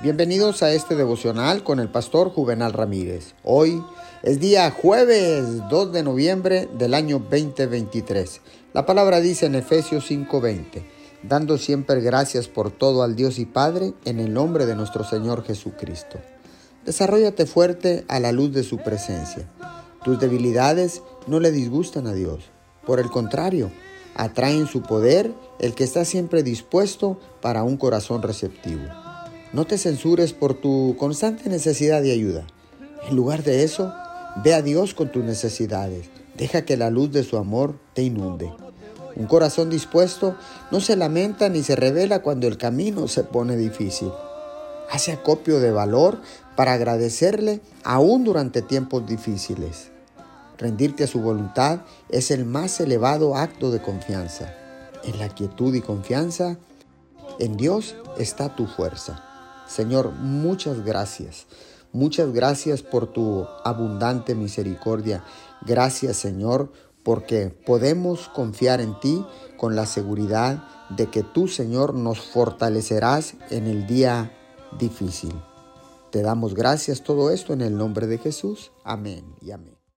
Bienvenidos a este devocional con el pastor Juvenal Ramírez. Hoy es día jueves 2 de noviembre del año 2023. La palabra dice en Efesios 5:20, dando siempre gracias por todo al Dios y Padre en el nombre de nuestro Señor Jesucristo. Desarrollate fuerte a la luz de su presencia. Tus debilidades no le disgustan a Dios. Por el contrario, atraen su poder el que está siempre dispuesto para un corazón receptivo. No te censures por tu constante necesidad de ayuda. En lugar de eso, ve a Dios con tus necesidades. Deja que la luz de su amor te inunde. Un corazón dispuesto no se lamenta ni se revela cuando el camino se pone difícil. Hace acopio de valor para agradecerle aún durante tiempos difíciles. Rendirte a su voluntad es el más elevado acto de confianza. En la quietud y confianza, en Dios está tu fuerza. Señor, muchas gracias. Muchas gracias por tu abundante misericordia. Gracias, Señor, porque podemos confiar en ti con la seguridad de que tú, Señor, nos fortalecerás en el día difícil. Te damos gracias todo esto en el nombre de Jesús. Amén y amén.